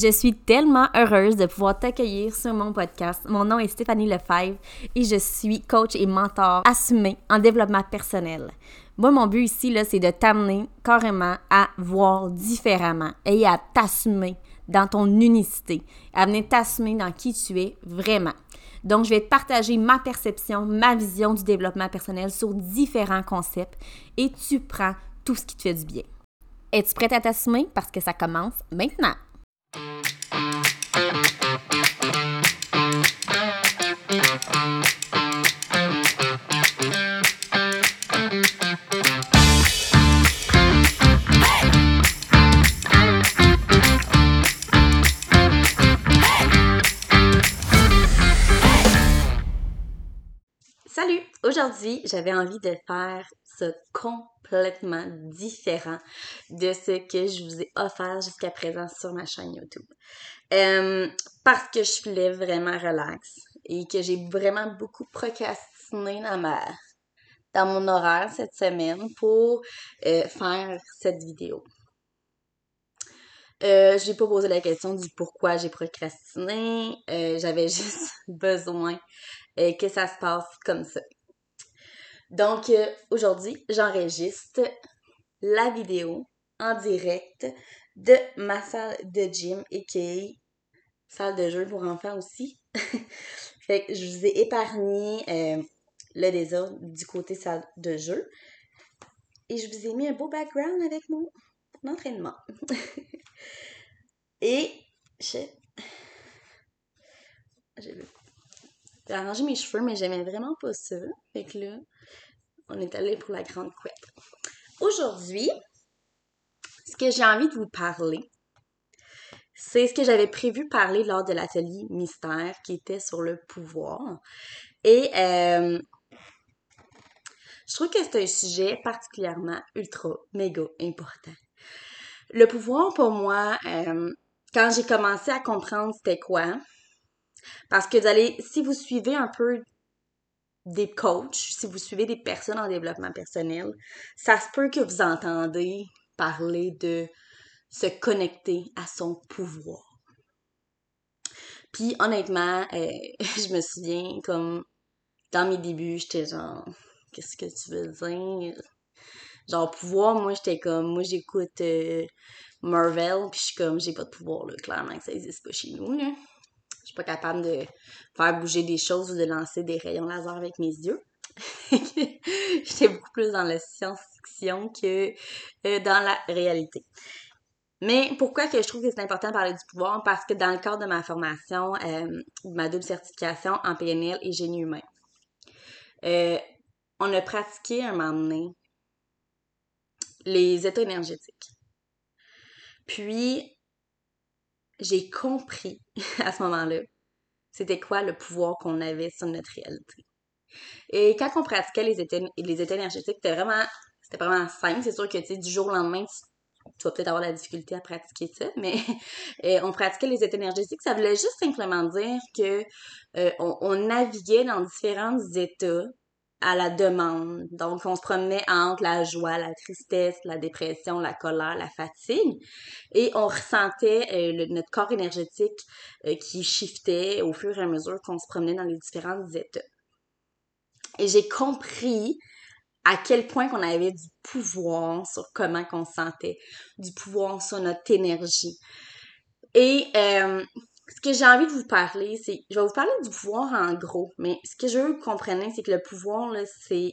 Je suis tellement heureuse de pouvoir t'accueillir sur mon podcast. Mon nom est Stéphanie Lefebvre et je suis coach et mentor assumé en développement personnel. Moi, mon but ici, c'est de t'amener carrément à voir différemment et à t'assumer dans ton unicité, à venir t'assumer dans qui tu es vraiment. Donc, je vais te partager ma perception, ma vision du développement personnel sur différents concepts et tu prends tout ce qui te fait du bien. Es-tu prête à t'assumer? Parce que ça commence maintenant? Salut! Aujourd'hui, j'avais envie de faire complètement différent de ce que je vous ai offert jusqu'à présent sur ma chaîne YouTube. Euh, parce que je voulais vraiment relax et que j'ai vraiment beaucoup procrastiné dans ma dans mon horaire cette semaine pour euh, faire cette vidéo. Euh, j'ai pas posé la question du pourquoi j'ai procrastiné. Euh, j'avais juste besoin que ça se passe comme ça. Donc, aujourd'hui, j'enregistre la vidéo en direct de ma salle de gym, et salle de jeu pour enfants aussi. fait que je vous ai épargné euh, le désordre du côté salle de jeu. Et je vous ai mis un beau background avec mon entraînement. et j'ai arrangé mes cheveux, mais j'aimais vraiment pas ça. Fait que là, on est allé pour la grande couette. Aujourd'hui, ce que j'ai envie de vous parler, c'est ce que j'avais prévu parler lors de l'atelier mystère qui était sur le pouvoir. Et euh, je trouve que c'est un sujet particulièrement ultra, méga important. Le pouvoir, pour moi, euh, quand j'ai commencé à comprendre c'était quoi, parce que vous allez, si vous suivez un peu des coachs, si vous suivez des personnes en développement personnel, ça se peut que vous entendez parler de se connecter à son pouvoir. Puis honnêtement, euh, je me souviens comme dans mes débuts, j'étais genre qu'est-ce que tu veux dire? Genre pouvoir, moi j'étais comme moi j'écoute euh, Marvel, puis je suis comme j'ai pas de pouvoir là, clairement que ça existe pas chez nous. Suis pas capable de faire bouger des choses ou de lancer des rayons laser avec mes yeux. J'étais beaucoup plus dans la science-fiction que euh, dans la réalité. Mais pourquoi que je trouve que c'est important de parler du pouvoir? Parce que dans le cadre de ma formation, euh, ma double certification en PNL et génie humain, euh, on a pratiqué un moment donné les états énergétiques. Puis, j'ai compris à ce moment-là c'était quoi le pouvoir qu'on avait sur notre réalité. Et quand on pratiquait les états, les états énergétiques, c'était vraiment, c'était vraiment simple. C'est sûr que, du jour au lendemain, tu, vas peut-être avoir la difficulté à pratiquer ça, mais on pratiquait les états énergétiques. Ça voulait juste simplement dire que euh, on, naviguait dans différents états à la demande. Donc, on se promenait entre la joie, la tristesse, la dépression, la colère, la fatigue, et on ressentait euh, notre corps énergétique euh, qui shiftait au fur et à mesure qu'on se promenait dans les différents états. Et j'ai compris à quel point qu'on avait du pouvoir sur comment qu'on se sentait, du pouvoir sur notre énergie. Et euh, ce que j'ai envie de vous parler, c'est. Je vais vous parler du pouvoir en gros, mais ce que je veux que vous compreniez, c'est que le pouvoir, là, c'est.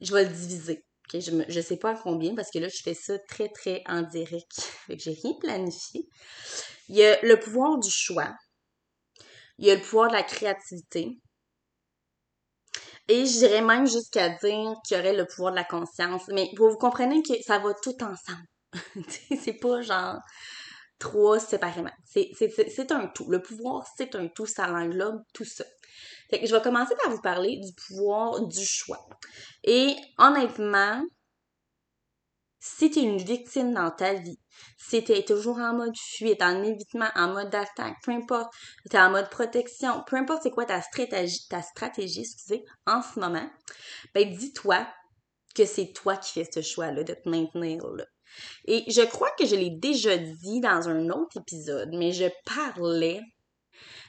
Je vais le diviser. Je ne sais pas à combien parce que là, je fais ça très, très en direct. Fait que j'ai rien planifié. Il y a le pouvoir du choix. Il y a le pouvoir de la créativité. Et je dirais même jusqu'à dire qu'il y aurait le pouvoir de la conscience. Mais vous, vous comprenez que ça va tout ensemble. c'est pas genre trois séparément. C'est un tout. Le pouvoir, c'est un tout. Ça englobe tout ça. Fait que je vais commencer par vous parler du pouvoir du choix. Et honnêtement, si tu es une victime dans ta vie, si tu es toujours en mode fuite, en évitement, en mode attaque, peu importe, tu es en mode protection, peu importe c'est quoi ta stratégie, ta stratégie excusez, en ce moment, ben dis-toi que c'est toi qui fais ce choix-là de te maintenir là. Et je crois que je l'ai déjà dit dans un autre épisode, mais je parlais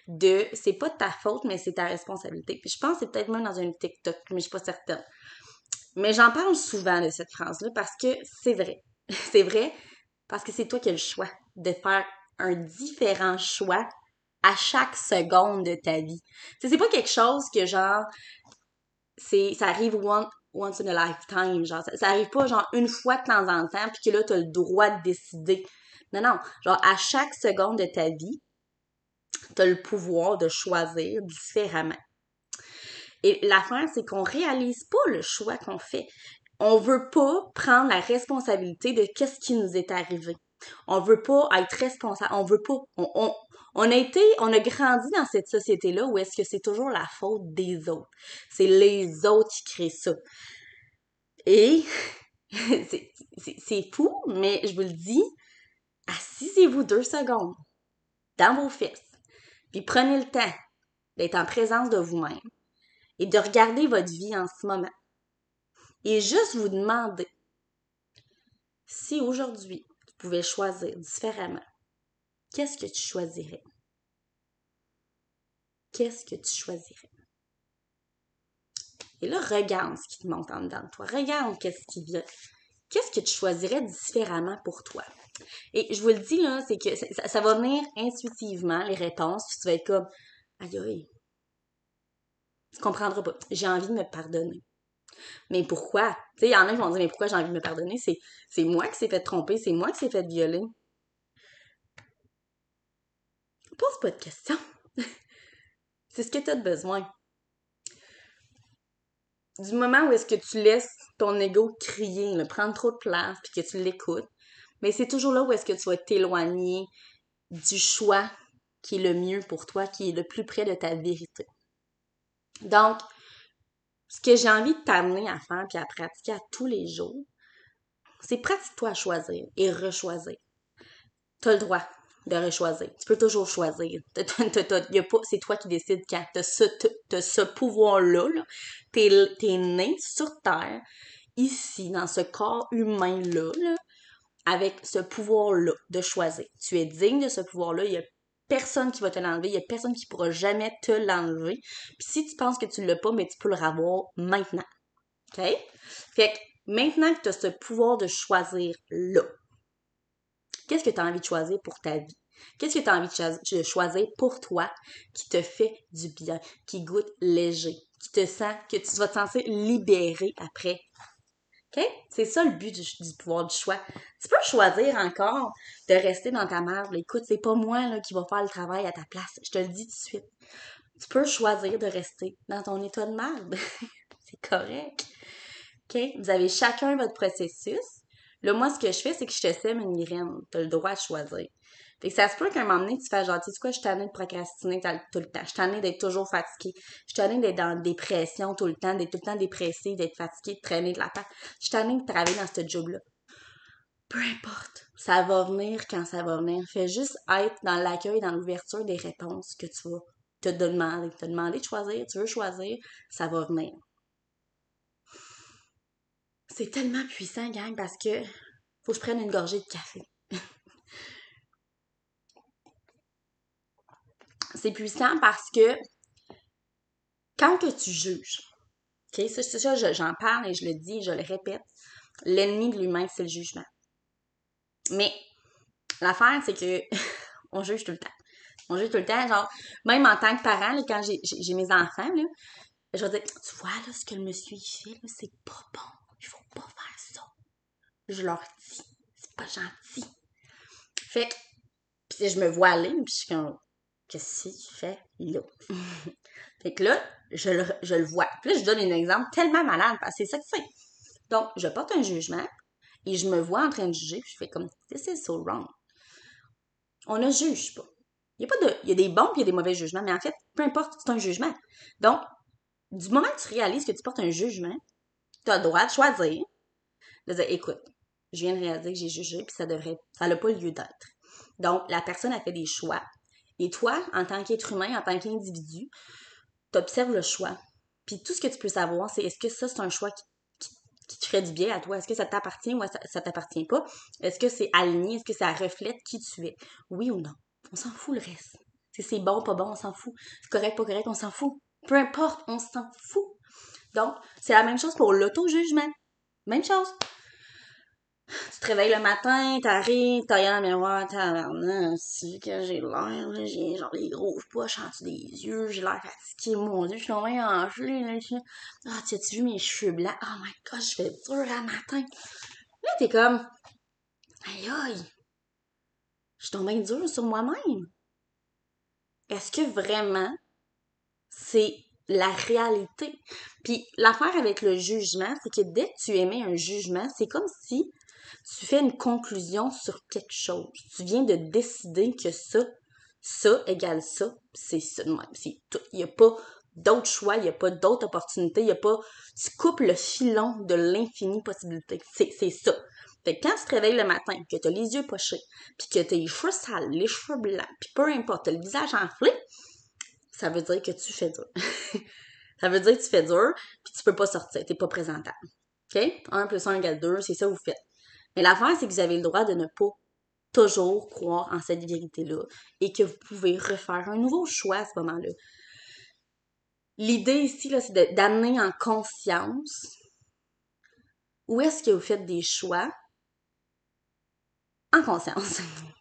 de c'est pas ta faute, mais c'est ta responsabilité. Je pense que c'est peut-être même dans une TikTok, mais je suis pas certaine. Mais j'en parle souvent de cette phrase-là parce que c'est vrai. c'est vrai parce que c'est toi qui as le choix de faire un différent choix à chaque seconde de ta vie. C'est pas quelque chose que genre c'est ça arrive one, once in a lifetime, genre ça, arrive pas genre une fois de temps en temps puis que là tu as le droit de décider. Non non, genre à chaque seconde de ta vie, tu as le pouvoir de choisir différemment. Et l'affaire, c'est qu'on réalise pas le choix qu'on fait. On veut pas prendre la responsabilité de qu'est-ce qui nous est arrivé. On veut pas être responsable. On veut pas. On, a été, on a grandi dans cette société-là où est-ce que c'est toujours la faute des autres. C'est les autres qui créent ça. Et c'est fou, mais je vous le dis, assisez-vous deux secondes dans vos fesses, puis prenez le temps d'être en présence de vous-même et de regarder votre vie en ce moment. Et juste vous demander si aujourd'hui tu pouvais choisir différemment, qu'est-ce que tu choisirais? Qu'est-ce que tu choisirais? Et là, regarde ce qui te monte en dedans de toi. Regarde qu'est-ce qui vient. Qu'est-ce que tu choisirais différemment pour toi? Et je vous le dis, là, c'est que ça, va venir intuitivement, les réponses, puis tu vas être comme, aïe aïe, tu comprendras pas. J'ai envie de me pardonner. Mais pourquoi? Tu sais, il y en a qui vont dire, mais pourquoi j'ai envie de me pardonner? C'est, c'est moi qui s'est fait tromper, c'est moi qui s'est fait violer. Pose pas de questions. c'est ce que tu as besoin. Du moment où est-ce que tu laisses ton ego crier, le prendre trop de place, puis que tu l'écoutes, mais c'est toujours là où est-ce que tu vas t'éloigner du choix qui est le mieux pour toi, qui est le plus près de ta vérité. Donc, ce que j'ai envie de t'amener à faire puis à pratiquer à tous les jours, c'est pratique-toi à choisir et rechoisir. Tu as le droit de rechoisir. Tu peux toujours choisir. C'est toi qui décides quand. Tu as ce, pouvoir-là. tu es, né sur Terre, ici, dans ce corps humain-là, avec ce pouvoir-là de choisir. Tu es digne de ce pouvoir-là. Il y a personne qui va te l'enlever, il y a personne qui pourra jamais te l'enlever. Puis si tu penses que tu l'as pas, mais tu peux le revoir maintenant. OK? Fait que maintenant que tu as ce pouvoir de choisir là, qu'est-ce que tu as envie de choisir pour ta vie? Qu'est-ce que tu as envie de choisir pour toi qui te fait du bien, qui goûte léger, qui te sent, que tu vas te sentir libéré après? OK? C'est ça le but du, pouvoir du choix. Tu peux choisir encore de rester dans ta merde. Écoute, c'est pas moi là, qui va faire le travail à ta place. Je te le dis tout de suite. Tu peux choisir de rester dans ton état de merde. c'est correct. OK? Vous avez chacun votre processus. Là, moi, ce que je fais, c'est que je te sème une graine. Tu as le droit de choisir. Fait que ça se peut qu'à un moment donné, tu fasses genre, tu sais quoi, je suis de procrastiner tout le temps. Je suis d'être toujours fatiguée. Je suis tannée d'être dans dépression tout le temps, d'être tout le temps dépressée, d'être fatiguée, de traîner de la patte. Je suis tannée de travailler dans ce job-là. Peu importe. Ça va venir quand ça va venir. Fais juste être dans l'accueil, dans l'ouverture des réponses que tu vas te demander. Te demander de choisir, tu veux choisir, ça va venir. C'est tellement puissant, gang, parce que faut que je prenne une gorgée de café. c'est puissant parce que quand que tu juges, OK, ça, ça j'en parle et je le dis, je le répète, l'ennemi de l'humain, c'est le jugement. Mais l'affaire, c'est que on juge tout le temps. On juge tout le temps, genre, même en tant que parent, quand j'ai mes enfants, là, je vais dire, tu vois, là, ce que le monsieur fait, c'est pas bon. Il faut pas faire ça. Je leur dis, c'est pas gentil. Fait que, puis je me vois aller, puis je suis comme, qu'est-ce que tu fais là? fait que là, je le, je le vois. Puis là, je donne un exemple tellement malade parce que c'est ça que c'est. Donc, je porte un jugement et je me vois en train de juger, puis je fais comme, this is so wrong. On ne juge pas. Il y a pas de, il y a des bons puis il y a des mauvais jugements, mais en fait, peu importe, c'est un jugement. Donc, du moment que tu réalises que tu portes un jugement, tu as le droit de choisir, de dire, écoute, je viens de réaliser que j'ai jugé, puis ça devrait, ça n'a pas lieu d'être. Donc, la personne a fait des choix et toi, en tant qu'être humain, en tant qu'individu, tu observes le choix. Puis tout ce que tu peux savoir, c'est est-ce que ça, c'est un choix qui te ferait du bien à toi? Est-ce que ça t'appartient ou ça, ça t'appartient pas? Est-ce que c'est aligné? Est-ce que ça reflète qui tu es? Oui ou non? On s'en fout le reste. Si c'est bon, pas bon, on s'en fout. C'est correct, pas correct, on s'en fout. Peu importe, on s'en fout. Donc, c'est la même chose pour l'auto-jugement. Même chose. Tu te réveilles le matin, t'arrives, t'as dans le miroir, t'as si que j'ai l'air, j'ai genre les grosses poches en dessous des yeux, j'ai l'air fatiguée, mon dieu, je suis tombée enflée, là, Ah, tu as-tu vu mes cheveux blancs? Oh my god, je fais dur le matin. Là, t'es comme, aïe aïe, je suis tombée dure sur moi-même. Est-ce que vraiment c'est la réalité. Puis l'affaire avec le jugement, c'est que dès que tu émets un jugement, c'est comme si tu fais une conclusion sur quelque chose. Tu viens de décider que ça, ça égale ça, c'est ça C'est tout. Il n'y a pas d'autre choix, il n'y a pas d'autre opportunité, il n'y a pas. Tu coupes le filon de l'infini possibilité. C'est ça. Fait que quand tu te réveilles le matin, que tu as les yeux pochés, puis que tu as les cheveux sales, les cheveux blancs, puis peu importe, as le visage enflé, ça veut dire que tu fais dur. ça veut dire que tu fais dur, puis tu peux pas sortir, t'es pas présentable. OK? 1 plus 1 égale 2, c'est ça que vous faites. Mais l'affaire, c'est que vous avez le droit de ne pas toujours croire en cette vérité-là et que vous pouvez refaire un nouveau choix à ce moment-là. L'idée ici, là, c'est d'amener en conscience où est-ce que vous faites des choix en conscience.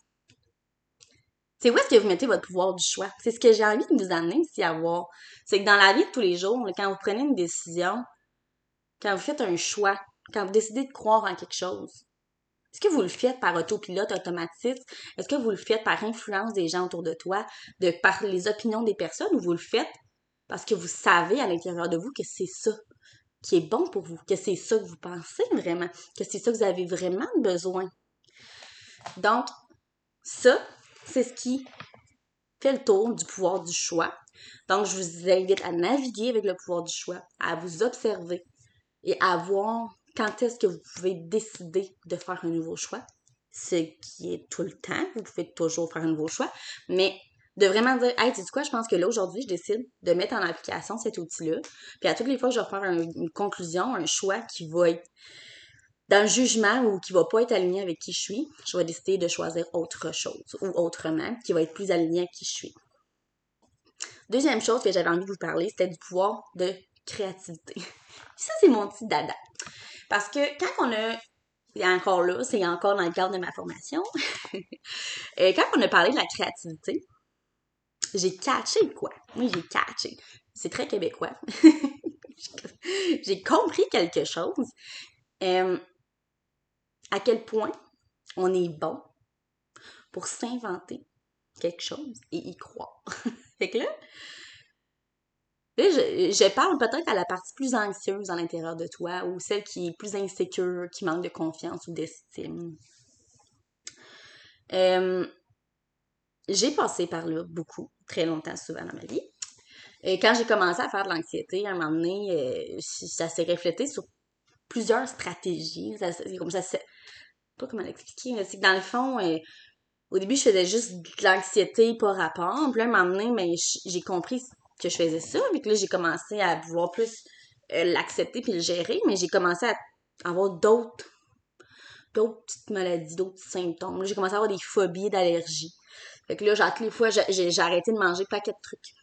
c'est où est-ce que vous mettez votre pouvoir du choix? C'est ce que j'ai envie de vous amener ici à voir. C'est que dans la vie de tous les jours, quand vous prenez une décision, quand vous faites un choix, quand vous décidez de croire en quelque chose, est-ce que vous le faites par autopilote automatique? Est-ce que vous le faites par influence des gens autour de toi, de par les opinions des personnes, ou vous le faites parce que vous savez à l'intérieur de vous que c'est ça qui est bon pour vous, que c'est ça que vous pensez vraiment, que c'est ça que vous avez vraiment besoin? Donc, ça, c'est ce qui fait le tour du pouvoir du choix. Donc, je vous invite à naviguer avec le pouvoir du choix, à vous observer et à voir quand est-ce que vous pouvez décider de faire un nouveau choix. Ce qui est tout le temps, vous pouvez toujours faire un nouveau choix, mais de vraiment dire, hey, tu sais quoi, je pense que là, aujourd'hui, je décide de mettre en application cet outil-là. Puis à toutes les fois je vais faire une conclusion, un choix qui va être dans le jugement ou qui va pas être aligné avec qui je suis, je vais décider de choisir autre chose ou autrement, qui va être plus aligné avec qui je suis. Deuxième chose que j'avais envie de vous parler, c'était du pouvoir de créativité. Ça, c'est mon petit dada. Parce que quand on a et encore là, c'est encore dans le cadre de ma formation. Et quand on a parlé de la créativité, j'ai catché quoi? Oui, j'ai catché. C'est très québécois. j'ai compris quelque chose. Euh, à quel point on est bon pour s'inventer quelque chose et y croire. fait que là, je, parle peut-être à la partie plus anxieuse à l'intérieur de toi ou celle qui est plus insécure, qui manque de confiance ou d'estime. Euh, j'ai passé par là beaucoup, très longtemps, souvent dans ma vie. Et quand j'ai commencé à faire de l'anxiété, à un moment donné, euh, ça s'est reflété sur plusieurs stratégies. Comme ça, pas comment l'expliquer, c'est que dans le fond, euh, au début, je faisais juste de l'anxiété par rapport. Puis là, un moment donné, mais j'ai compris que je faisais ça. Puis là, j'ai commencé à pouvoir plus euh, l'accepter puis le gérer. Mais j'ai commencé à avoir d'autres d'autres petites maladies, d'autres symptômes. J'ai commencé à avoir des phobies d'allergie. Fait que là, genre, les fois, j'ai arrêté de manger paquet de trucs.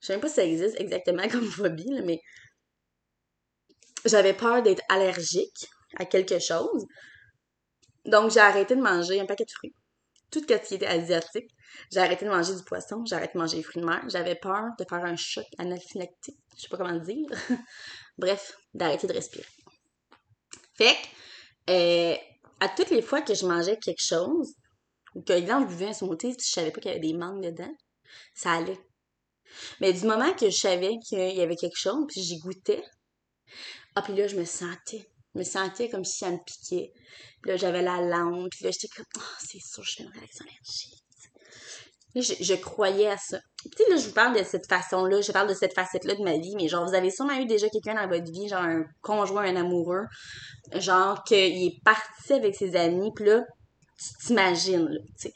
Je sais même pas si ça existe exactement comme phobie, mais j'avais peur d'être allergique à quelque chose. Donc, j'ai arrêté de manger un paquet de fruits. Tout ce qui était asiatique. J'ai arrêté de manger du poisson, j'ai arrêté de manger des fruits de mer. J'avais peur de faire un choc anaphylactique. Je sais pas comment dire. Bref, d'arrêter de respirer. Fait que, euh, à toutes les fois que je mangeais quelque chose, ou que, exemple, je buvais un smoothie, je savais pas qu'il y avait des mangues dedans, ça allait. Mais du moment que je savais qu'il y avait quelque chose, puis j'y goûtais, ah, puis là, je me sentais je me sentais comme si ça me piquait. Là, j'avais la langue. Puis là, j'étais comme, oh, c'est sûr, je fais une réaction allergique. Je, je, croyais à ça. Puis là, je vous parle de cette façon-là, je parle de cette facette-là de ma vie, mais genre, vous avez sûrement eu déjà quelqu'un dans votre vie, genre un conjoint, un amoureux, genre qu'il est parti avec ses amis, puis là, tu t'imagines, tu sais.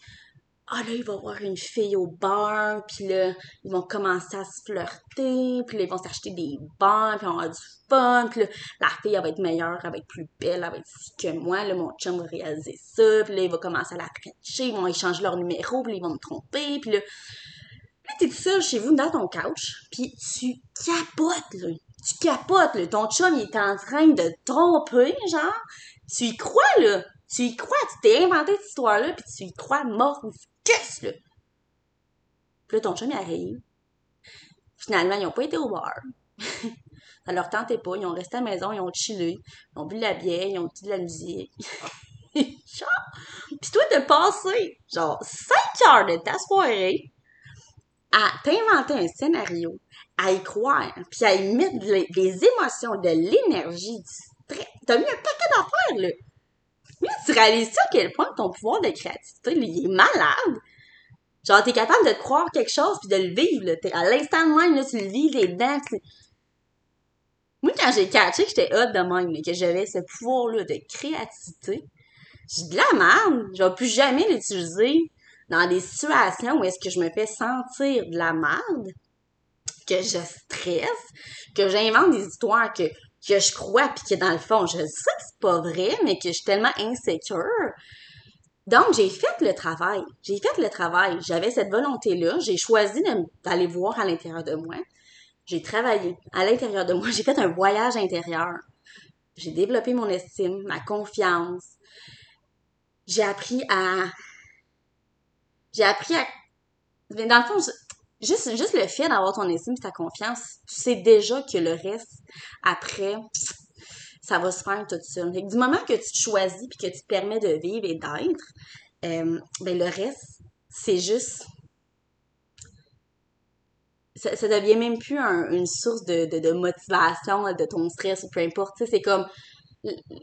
Ah là, il va voir une fille au bar, puis là, ils vont commencer à se flirter, puis là, ils vont s'acheter des bancs, puis on va avoir du fun, puis là, la fille, elle va être meilleure, elle va être plus belle, elle va être que moi, là, mon chum va réaliser ça, puis là, il va commencer à la prêcher, ils vont échanger leur numéro, puis là, ils vont me tromper, puis là, là, t'es tout seul chez vous, dans ton couch, puis tu capotes, là. Tu capotes, là. Ton chum, il est en train de tromper, genre. Tu y crois, là. Tu y crois. Tu t'es inventé cette histoire-là, puis tu y crois mort qu'est-ce, là? Puis là, ton chum, il arrive. Finalement, ils ont pas été au bar. Ça leur tentait pas. Ils ont resté à la maison, ils ont chillé. Ils ont bu de la bière, ils ont dit de la musique. genre. Puis toi, t'as passé, genre, 5 heures de ta soirée à t'inventer un scénario, à y croire, puis à y mettre les, émotions, de l'énergie, du stress. T'as mis un paquet d'affaires, là. Là, tu réalises ça à quel point ton pouvoir de créativité, il est malade? Genre, t'es capable de croire quelque chose puis de le vivre, là. à l'instant même, là, tu le vis les dents. Moi, quand j'ai catché que j'étais hot de même, que j'avais ce pouvoir-là de créativité, j'ai de la merde. Je vais plus jamais l'utiliser dans des situations où est-ce que je me fais sentir de la merde, que je stresse, que j'invente des histoires que, que je crois puis que dans le fond, je sais que c'est pas vrai, mais que je suis tellement insécure. Donc, j'ai fait le travail. J'ai fait le travail. J'avais cette volonté-là. J'ai choisi d'aller voir à l'intérieur de moi. J'ai travaillé à l'intérieur de moi. J'ai fait un voyage intérieur. J'ai développé mon estime, ma confiance. J'ai appris à j'ai appris à. Dans le fond, juste, juste le fait d'avoir ton estime et ta confiance, tu sais déjà que le reste, après, ça va se faire tout seul. du moment que tu te choisis puis que tu te permets de vivre et d'être, euh, ben le reste, c'est juste. Ça, ça, devient même plus une source de, de, de, motivation, de ton stress ou peu importe. C'est comme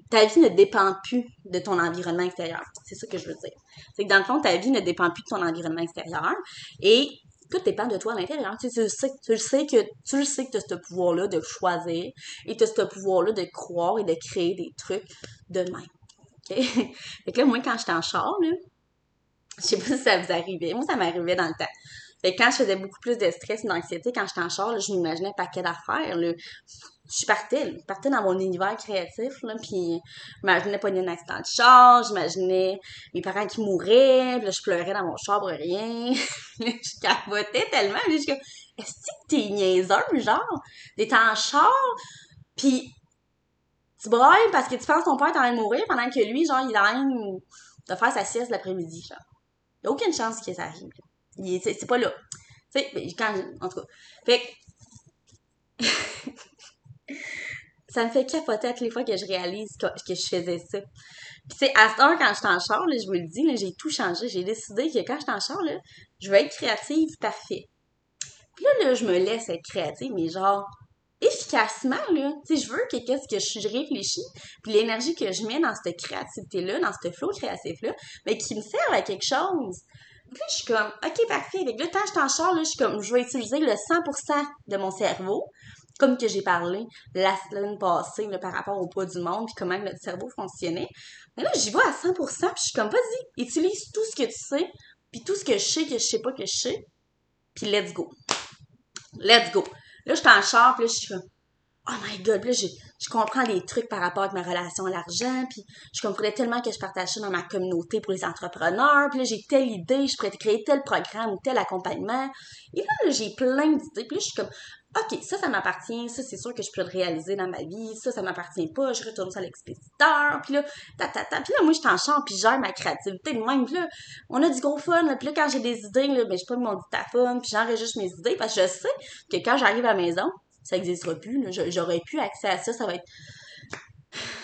ta vie ne dépend plus de ton environnement extérieur. C'est ça que je veux dire. C'est que dans le fond, ta vie ne dépend plus de ton environnement extérieur et tout dépend de toi à l'intérieur. Tu, sais, tu, sais, que tu le sais que tu as ce pouvoir-là de choisir et tu as ce pouvoir-là de croire et de créer des trucs de même. OK? fait que là, moi, quand j'étais en char, je sais pas si ça vous arrivait. Moi, ça m'arrivait dans le temps. Fait que quand je faisais beaucoup plus de stress et d'anxiété, quand j'étais en char, je m'imaginais un paquet d'affaires. Je partais, je partais dans mon univers créatif, là, puis j'imaginais pas un accident de char, j'imaginais mes parents qui mouraient, puis là, je pleurais dans mon char pour rien. je capotais tellement, je suis est-ce que t'es niaiseur, genre? T'es en char, puis tu brailles parce que tu penses que ton père est en train de mourir pendant que lui, genre, il est en de faire sa sieste l'après-midi, genre. Il a aucune chance que ça arrive. C'est pas là. Tu sais, quand, en tout cas. Fait que, ça me fait capoter les fois que je réalise que, je faisais ça. Puis c'est à ce heure, quand je en char, je vous le dis, j'ai tout changé. J'ai décidé que quand je en char, là, je veux être créative parfait. Puis là, là, je me laisse être créative, mais genre efficacement, là. Tu je veux que qu'est-ce que je, réfléchis, puis l'énergie que je mets dans cette créativité-là, dans ce flow créatif-là, mais qui me sert à quelque chose. Puis là, je suis comme, OK, parfait. Avec le temps, je t'en char, là, je suis comme, je vais utiliser le 100% de mon cerveau comme que j'ai parlé la semaine passée par rapport au poids du monde puis comment notre cerveau fonctionnait. Mais là, j'y vais à 100%, puis je suis comme, vas-y, utilise tout ce que tu sais, puis tout ce que je sais que je sais pas que je sais, puis let's go. Let's go. Là, je suis en char, puis là, je suis comme, oh my god, là, je, je comprends des trucs par rapport à ma relation à l'argent, puis je comprenais tellement que je partageais dans ma communauté pour les entrepreneurs, puis là, j'ai telle idée, je pourrais créer tel programme ou tel accompagnement. Et là, là j'ai plein d'idées, puis là, je suis comme, OK, ça, ça m'appartient, ça, c'est sûr que je peux le réaliser dans ma vie, ça, ça m'appartient pas, je retourne ça à l'expéditeur, puis là, ta, ta, ta, puis là, moi, je t'en chante, puis gère ma créativité de même, là, on a du gros fun, là, puis là, quand j'ai des idées, là, ben, je prends mon dictaphone, puis j'enregistre mes idées, parce que je sais que quand j'arrive à la maison, ça n'existera plus, j'aurais plus accès à ça, ça va être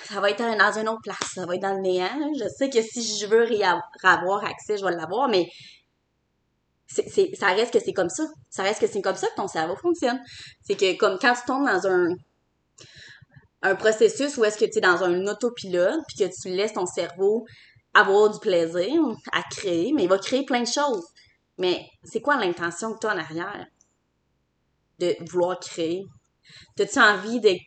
ça va être dans une autre place, ça va être dans le néant. Je sais que si je veux avoir accès, je vais l'avoir, mais ça reste que c'est comme ça. Ça reste que c'est comme ça que ton cerveau fonctionne. C'est que comme quand tu tombes dans un un processus où est-ce que tu es dans un autopilote puis que tu laisses ton cerveau avoir du plaisir à créer, mais il va créer plein de choses. Mais c'est quoi l'intention que tu as en arrière? De vouloir créer? As-tu envie d'être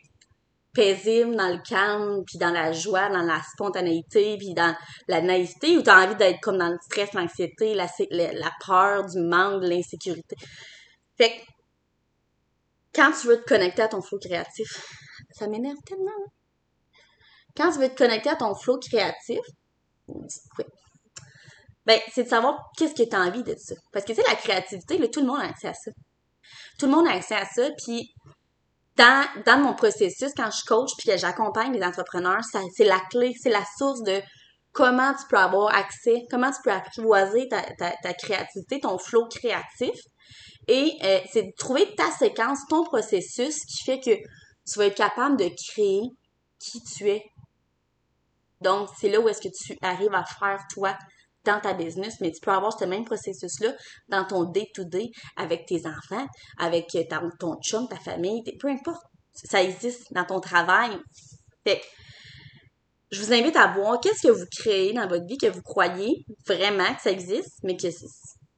dans le calme, puis dans la joie, dans la spontanéité, puis dans la naïveté, ou t'as envie d'être comme dans le stress, l'anxiété, la, la, peur, du manque, de l'insécurité. Fait que, quand tu veux te connecter à ton flow créatif, ça m'énerve tellement. Hein. Quand tu veux te connecter à ton flow créatif, ben, c'est de savoir qu'est-ce que tu as envie de ça. Parce que, tu sais, la créativité, tout le monde a accès à ça. Tout le monde a accès à ça, puis dans, mon processus, quand je coach puis que j'accompagne les entrepreneurs, c'est la clé, c'est la source de comment tu peux avoir accès, comment tu peux apprivoiser ta, ta, créativité, ton flow créatif. Et euh, c'est de trouver ta séquence, ton processus qui fait que tu vas être capable de créer qui tu es. Donc, c'est là où est-ce que tu arrives à faire toi dans ta business, mais tu peux avoir ce même processus-là dans ton day-to-day avec tes enfants, avec ton chum, ta famille, peu importe. Ça existe dans ton travail. Fait je vous invite à voir qu'est-ce que vous créez dans votre vie, que vous croyez vraiment que ça existe, mais que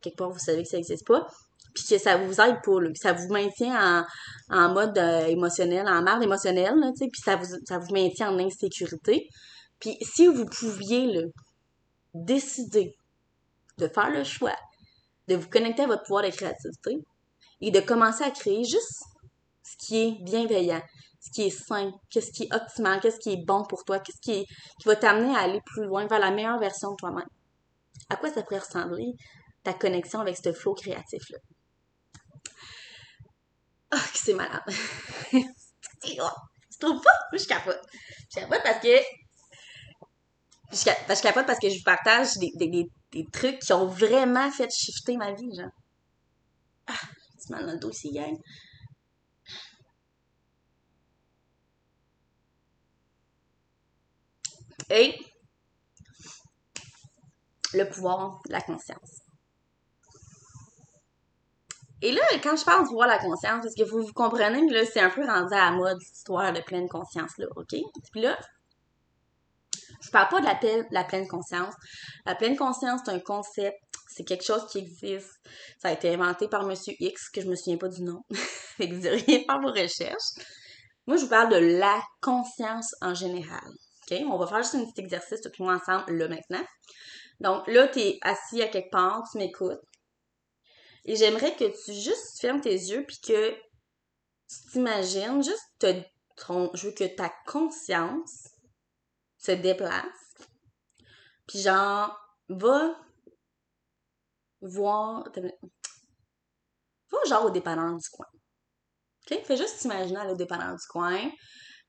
quelque part vous savez que ça n'existe pas, puis que ça vous aide pas, que ça vous maintient en, mode euh, émotionnel, en marde émotionnelle, puis ça vous, ça vous maintient en insécurité. Puis si vous pouviez là, décider de faire le choix de vous connecter à votre pouvoir de créativité et de commencer à créer juste ce qui est bienveillant, ce qui est sain, qu'est-ce qui est optimal, qu'est-ce qui est bon pour toi, qu'est-ce qui, va t'amener à aller plus loin vers la meilleure version de toi-même. À quoi ça pourrait ressembler ta connexion avec ce flow créatif-là? Ah, oh, c'est malade! tu trouves pas? Je capote. Je capote parce que je, capote parce que je vous partage des, des, des, trucs qui ont vraiment fait shifter ma vie, genre. Ah, m'en dans le dossier, gang. Et le pouvoir de la conscience. Et là, quand je pouvoir de la conscience, parce que vous, vous comprenez que là, c'est un peu rendu à la mode, histoire de pleine conscience, là, OK? Puis là, je parle pas de la, pleine conscience. La pleine conscience, c'est un concept, c'est quelque chose qui existe. Ça a été inventé par Monsieur X, que je me souviens pas du nom. fait que vous vos recherches. Moi, je vous parle de la conscience en général. OK? On va faire juste un petit exercice tout le monde ensemble, là, maintenant. Donc, là, tu es assis à quelque part, tu m'écoutes. Et j'aimerais que tu juste fermes tes yeux puis que tu t'imagines juste te, je veux que ta conscience se déplace. Puis genre, va voir. Va genre au dépanneur du coin. OK? Fais juste t'imaginer le dépanneur du coin.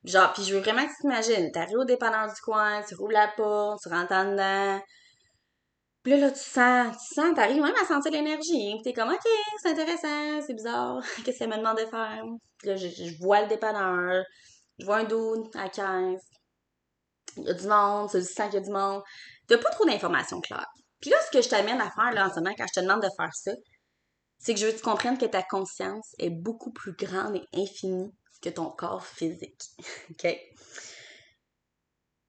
Genre, puis je veux vraiment que tu t'imagines. T'arrives au dépanneur du coin, tu roules la porte, tu rentres en dedans. Puis là, là, tu sens, tu sens, t'arrives même à sentir l'énergie. Puis t'es comme, OK, c'est intéressant, c'est bizarre. Qu'est-ce qu'elle me demande de faire? Là, je, vois le dépanneur. Je vois un doute à 15 il y a du monde, tu sens qu'il y a du monde. T'as pas trop d'informations claires. Puis là, ce que je t'amène à faire là en ce moment, quand je te demande de faire ça, c'est que je veux que tu comprennes que ta conscience est beaucoup plus grande et infinie que ton corps physique. OK?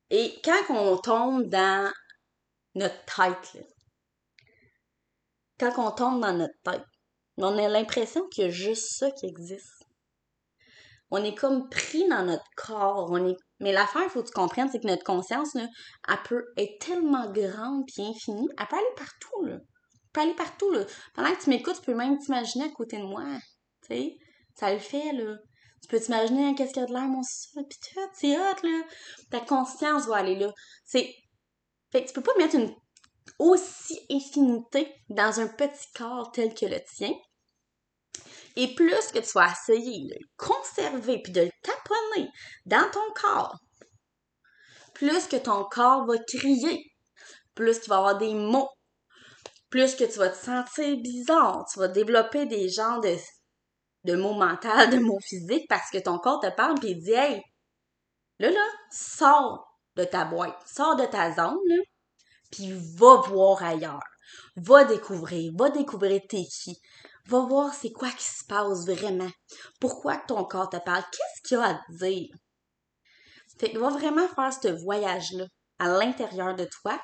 Et quand on tombe dans notre tête, quand on tombe dans notre tête, on a l'impression qu'il y a juste ça qui existe on est comme pris dans notre corps. On est... Mais l'affaire, il faut que tu comprennes, c'est que notre conscience, là, elle peut être tellement grande et infinie, elle peut aller partout, là. Elle peut aller partout, là. Pendant que tu m'écoutes, tu peux même t'imaginer à côté de moi. Tu sais, ça le fait, là. Tu peux t'imaginer hein, qu'est-ce qu'il y a de l'air, mon sol, pis tout, c'est hot, là. Ta conscience va aller là. C'est... Fait que tu peux pas mettre une aussi infinité dans un petit corps tel que le tien. Et plus que tu vas essayer de le conserver puis de le taponner dans ton corps, plus que ton corps va crier, plus tu vas avoir des mots, plus que tu vas te sentir bizarre, tu vas développer des genres de, de mots mentaux, de mots physiques parce que ton corps te parle puis il dit Hey, là, là, sors de ta boîte, sors de ta zone, puis va voir ailleurs. Va découvrir, va découvrir tes qui, Va voir c'est quoi qui se passe vraiment. Pourquoi ton corps te parle? Qu'est-ce qu'il a à te dire? Fait va vraiment faire ce voyage-là à l'intérieur de toi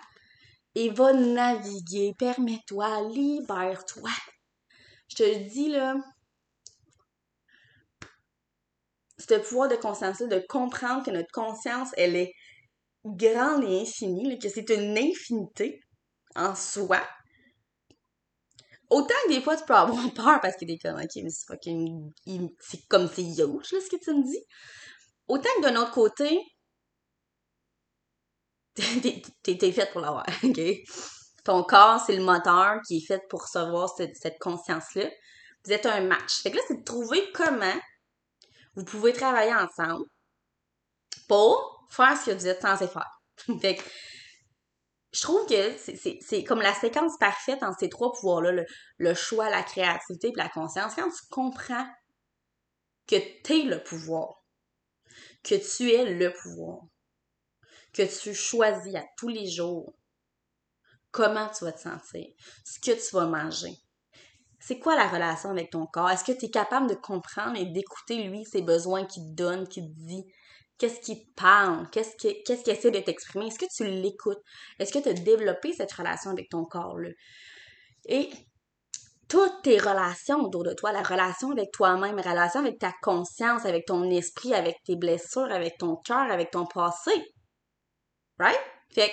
et va naviguer. Permets-toi, libère-toi. Je te le dis là, ce pouvoir de conscience-là, de comprendre que notre conscience, elle est grande et infinie, que c'est une infinité en soi. Autant que des fois, tu peux avoir peur parce que t'es comme, ok, mais c'est fucking. C'est comme c'est huge, là, ce que tu me dis. Autant que d'un autre côté, t'es fait pour l'avoir, ok? Ton corps, c'est le moteur qui est fait pour recevoir cette, cette conscience-là. Vous êtes un match. Fait que là, c'est de trouver comment vous pouvez travailler ensemble pour faire ce que vous êtes censé faire. fait que, je trouve que c'est comme la séquence parfaite en ces trois pouvoirs-là, le, choix, la créativité et la conscience. Quand tu comprends que tu es le pouvoir, que tu es le pouvoir, que tu choisis à tous les jours comment tu vas te sentir, ce que tu vas manger. C'est quoi la relation avec ton corps? Est-ce que tu es capable de comprendre et d'écouter lui ses besoins qu'il te donne, qu'il te dit? Qu'est-ce qu'il parle? Qu'est-ce qu'il essaie de t'exprimer? Est-ce que tu l'écoutes? Est-ce que tu as développé cette relation avec ton corps-là? Et toutes tes relations autour de toi, la relation avec toi-même, la relation avec ta conscience, avec ton esprit, avec tes blessures, avec ton cœur, avec ton passé. Right? Fait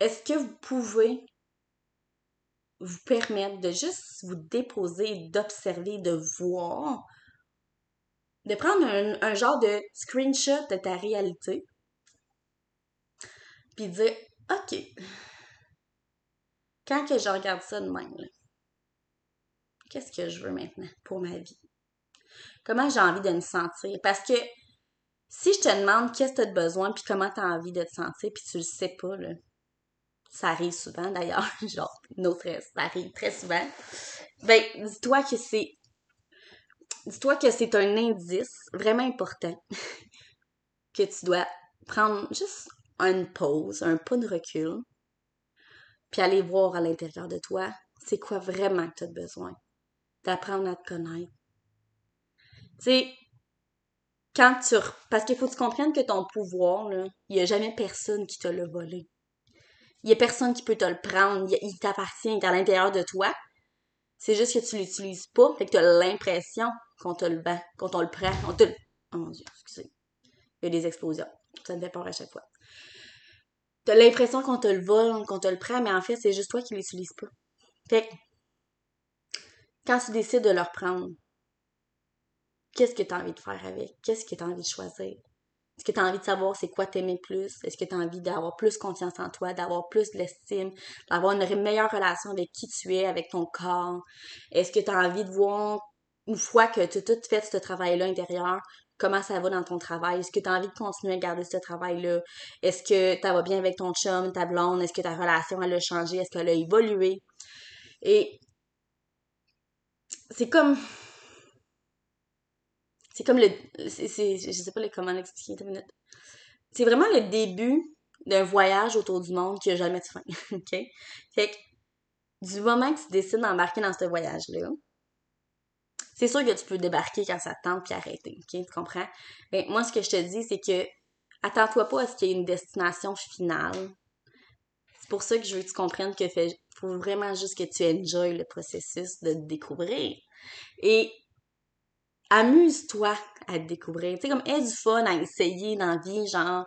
est-ce que vous pouvez vous permettre de juste vous déposer, d'observer, de voir de prendre un, genre de screenshot de ta réalité, puis dire, OK, quand que je regarde ça de même, qu'est-ce que je veux maintenant pour ma vie? Comment j'ai envie de me sentir? Parce que si je te demande qu'est-ce que tu as besoin, puis comment tu as envie de te sentir, puis tu le sais pas, là, ça arrive souvent d'ailleurs, genre, notre ça arrive très souvent, ben, dis-toi que c'est dis-toi que c'est un indice vraiment important que tu dois prendre juste une pause, un pas de recul, puis aller voir à l'intérieur de toi, c'est quoi vraiment que tu as besoin. D'apprendre à te connaître. Tu sais, quand tu... Parce qu'il faut que tu comprennes que ton pouvoir, il n'y a jamais personne qui te l'a volé. Il n'y a personne qui peut te le prendre. Il t'appartient, à l'intérieur de toi. C'est juste que tu l'utilises pas, fait que tu as l'impression qu'on te le vend, qu'on te le prend, on te le... Oh mon Dieu, excusez. Il y a des explosions. Ça me fait peur à chaque fois. T'as l'impression qu'on te le vole, qu'on te le prend, mais en fait, c'est juste toi qui l'utilises pas. Fait que, quand tu décides de le reprendre, qu'est-ce que tu as envie de faire avec? Qu'est-ce que tu as envie de choisir? Est-ce que tu as envie de savoir c'est quoi t'aimer plus? Est-ce que tu as envie d'avoir plus confiance en toi, d'avoir plus de l'estime, d'avoir une meilleure relation avec qui tu es, avec ton corps? Est-ce que tu as envie de voir une fois que tu as tout fait ce travail-là intérieur, comment ça va dans ton travail? Est-ce que tu as envie de continuer à garder ce travail-là? Est-ce que ça va bien avec ton chum, ta blonde? Est-ce que ta relation, elle a changé? Est-ce qu'elle a évolué? Et c'est comme... C'est comme le... C'est, je sais pas comment l'expliquer, minute. C'est vraiment le début d'un voyage autour du monde qui a jamais de fin? Fait que, du moment que tu décides d'embarquer dans ce voyage-là, c'est sûr que tu peux débarquer quand ça te tente puis arrêter, OK? Tu comprends? Ben, moi, ce que je te dis, c'est que attends-toi pas à ce qu'il y ait une destination finale. C'est pour ça que je veux que tu comprennes que fait, faut vraiment juste que tu enjoy le processus de te découvrir. Et amuse-toi à te découvrir. Tu sais, comme aie du fun à essayer dans la vie, genre,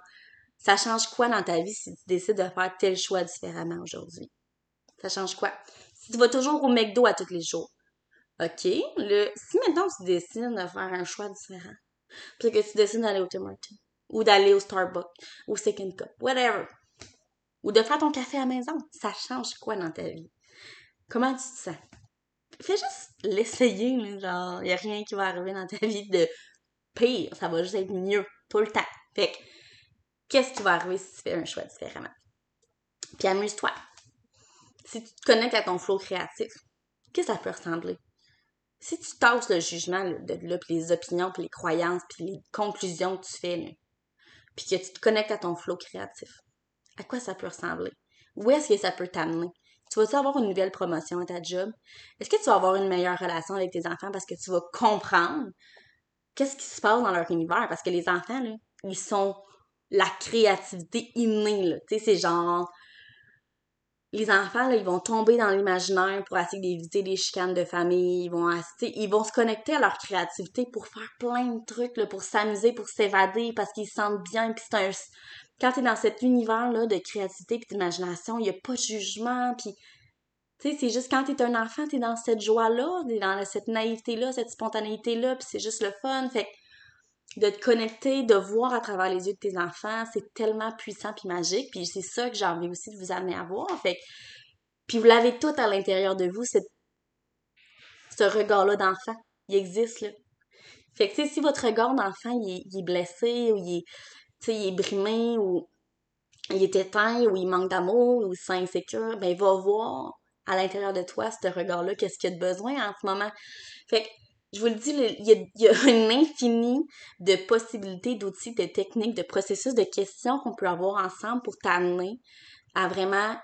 ça change quoi dans ta vie si tu décides de faire tel choix différemment aujourd'hui? Ça change quoi? Si tu vas toujours au McDo à tous les jours, OK, le, si maintenant tu décides de faire un choix différent, puis que tu décides d'aller au Tim Hortons, ou d'aller au Starbucks, ou Second Cup, whatever, ou de faire ton café à maison, ça change quoi dans ta vie? Comment tu te sens? Fais juste l'essayer, genre, il n'y a rien qui va arriver dans ta vie de pire, ça va juste être mieux tout le temps. Fait que, qu'est-ce qui va arriver si tu fais un choix différemment? Puis amuse-toi. Si tu te connectes à ton flow créatif, qu'est-ce que ça peut ressembler? Si tu tasses le jugement de là, puis les opinions, puis les croyances, puis les conclusions que tu fais, puis que tu te connectes à ton flow créatif, à quoi ça peut ressembler? Où est-ce que ça peut t'amener? Tu vas-tu avoir une nouvelle promotion à ta job? Est-ce que tu vas avoir une meilleure relation avec tes enfants parce que tu vas comprendre qu'est-ce qui se passe dans leur univers? Parce que les enfants, ils sont la créativité innée. Tu sais, c'est genre les enfants, là, ils vont tomber dans l'imaginaire pour essayer d'éviter des chicanes de famille. Ils vont, ils vont se connecter à leur créativité pour faire plein de trucs, là, pour s'amuser, pour s'évader, parce qu'ils se sentent bien. Puis c'est un... Quand t'es dans cet univers-là de créativité et d'imagination, il n'y a pas de jugement, puis... Tu sais, c'est juste quand t'es un enfant, t'es dans cette joie-là, t'es dans cette naïveté-là, cette spontanéité-là, puis c'est juste le fun. De te connecter, de voir à travers les yeux de tes enfants, c'est tellement puissant puis magique. Puis c'est ça que j'ai envie aussi de vous amener à voir. Puis vous l'avez tout à l'intérieur de vous, ce regard-là d'enfant. Il existe, là. Fait que, si votre regard d'enfant, il, est blessé, ou il est, il est brimé, ou il est éteint, ou il manque d'amour, ou il est insécure, ben, va voir à l'intérieur de toi, ce regard-là, qu'est-ce qu'il y a de besoin en ce moment. Fait que, je vous le dis, il y, a, une infinie de possibilités, d'outils, de techniques, de processus, de questions qu'on peut avoir ensemble pour t'amener à vraiment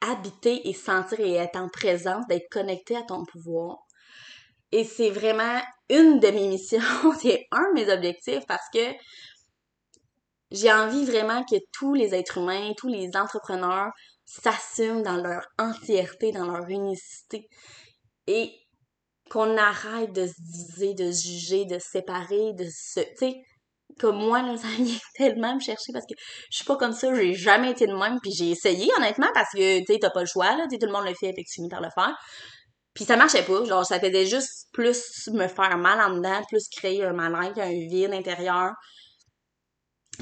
habiter et sentir et être en présence, d'être connecté à ton pouvoir. Et c'est vraiment une de mes missions, c'est un de mes objectifs parce que j'ai envie vraiment que tous les êtres humains, tous les entrepreneurs s'assument dans leur entièreté, dans leur unicité. Et qu'on arrête de se diviser, de se juger, de se séparer, de se... Tu sais, comme moi, là, ça vient tellement me chercher parce que je suis pas comme ça, j'ai jamais été de même, puis j'ai essayé, honnêtement, parce que, tu sais, t'as pas le choix, là, tout le monde le fait, que tu finis par le faire. Puis ça marchait pas, genre, ça faisait juste plus me faire mal en dedans, plus créer un mal-être, un vide intérieur.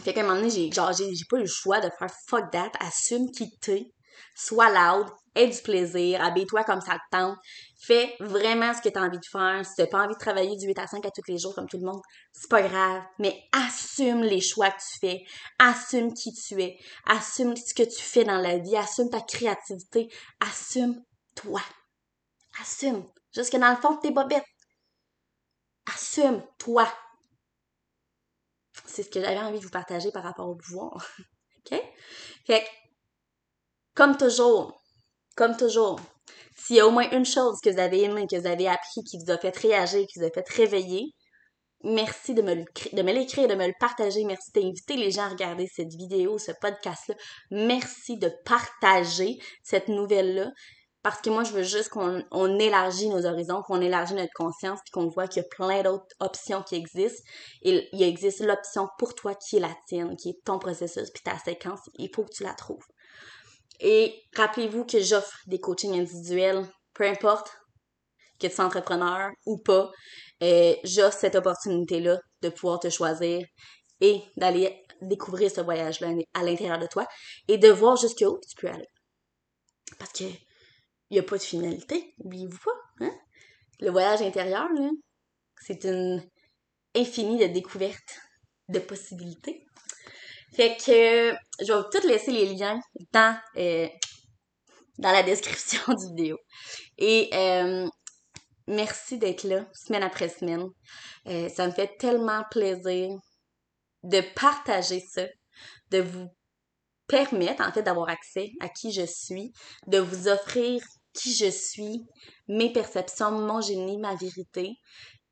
Fait qu'à un moment donné, j'ai, genre, j'ai, pas eu le choix de faire fuck that, assume qui t'es, sois loud, aie du plaisir, habille-toi comme ça te tente, fais vraiment ce que tu as envie de faire. Si tu pas envie de travailler du 8 à 5 à tous les jours comme tout le monde, c'est pas grave, mais assume les choix que tu fais, assume qui tu es, assume ce que tu fais dans la vie, assume ta créativité, assume toi. Assume, jusque dans le fond de tes bobettes. Assume toi. C'est ce que j'avais envie de vous partager par rapport au pouvoir. OK? Fait comme toujours, comme toujours, s'il y a au moins une chose que vous avez aimé, que vous avez appris, qui vous a fait réagir, qui vous a fait réveiller, merci de me, de me l'écrire, de me le partager. Merci d'inviter les gens à regarder cette vidéo, ce podcast-là. Merci de partager cette nouvelle-là. Parce que moi, je veux juste qu'on on élargit nos horizons, qu'on élargit notre conscience, puis qu'on voit qu'il y a plein d'autres options qui existent. Et il existe l'option pour toi qui est la tienne, qui est ton processus, puis ta séquence. Il faut que tu la trouves. Et rappelez-vous que j'offre des coachings individuels, peu importe que tu sois entrepreneur ou pas, euh, j'offre cette opportunité-là de pouvoir te choisir et d'aller découvrir ce voyage-là à l'intérieur de toi et de voir jusqu'où tu peux aller. Parce que il n'y a pas de finalité, oubliez-vous pas. Hein? Le voyage intérieur, c'est une infinie de découvertes, de possibilités. Fait que je vais tout laisser les liens dans, euh, dans la description du vidéo. Et euh, merci d'être là, semaine après semaine. Euh, ça me fait tellement plaisir de partager ça, de vous permettre en fait d'avoir accès à qui je suis, de vous offrir qui je suis, mes perceptions, mon génie, ma vérité.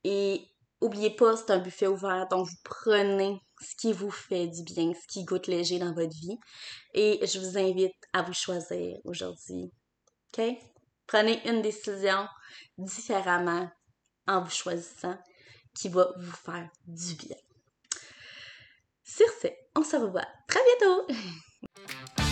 Et oubliez pas, c'est un buffet ouvert, donc vous prenez ce qui vous fait du bien, ce qui goûte léger dans votre vie. Et je vous invite à vous choisir aujourd'hui. OK? Prenez une décision différemment en vous choisissant qui va vous faire du bien. Sur ce, on se revoit très bientôt!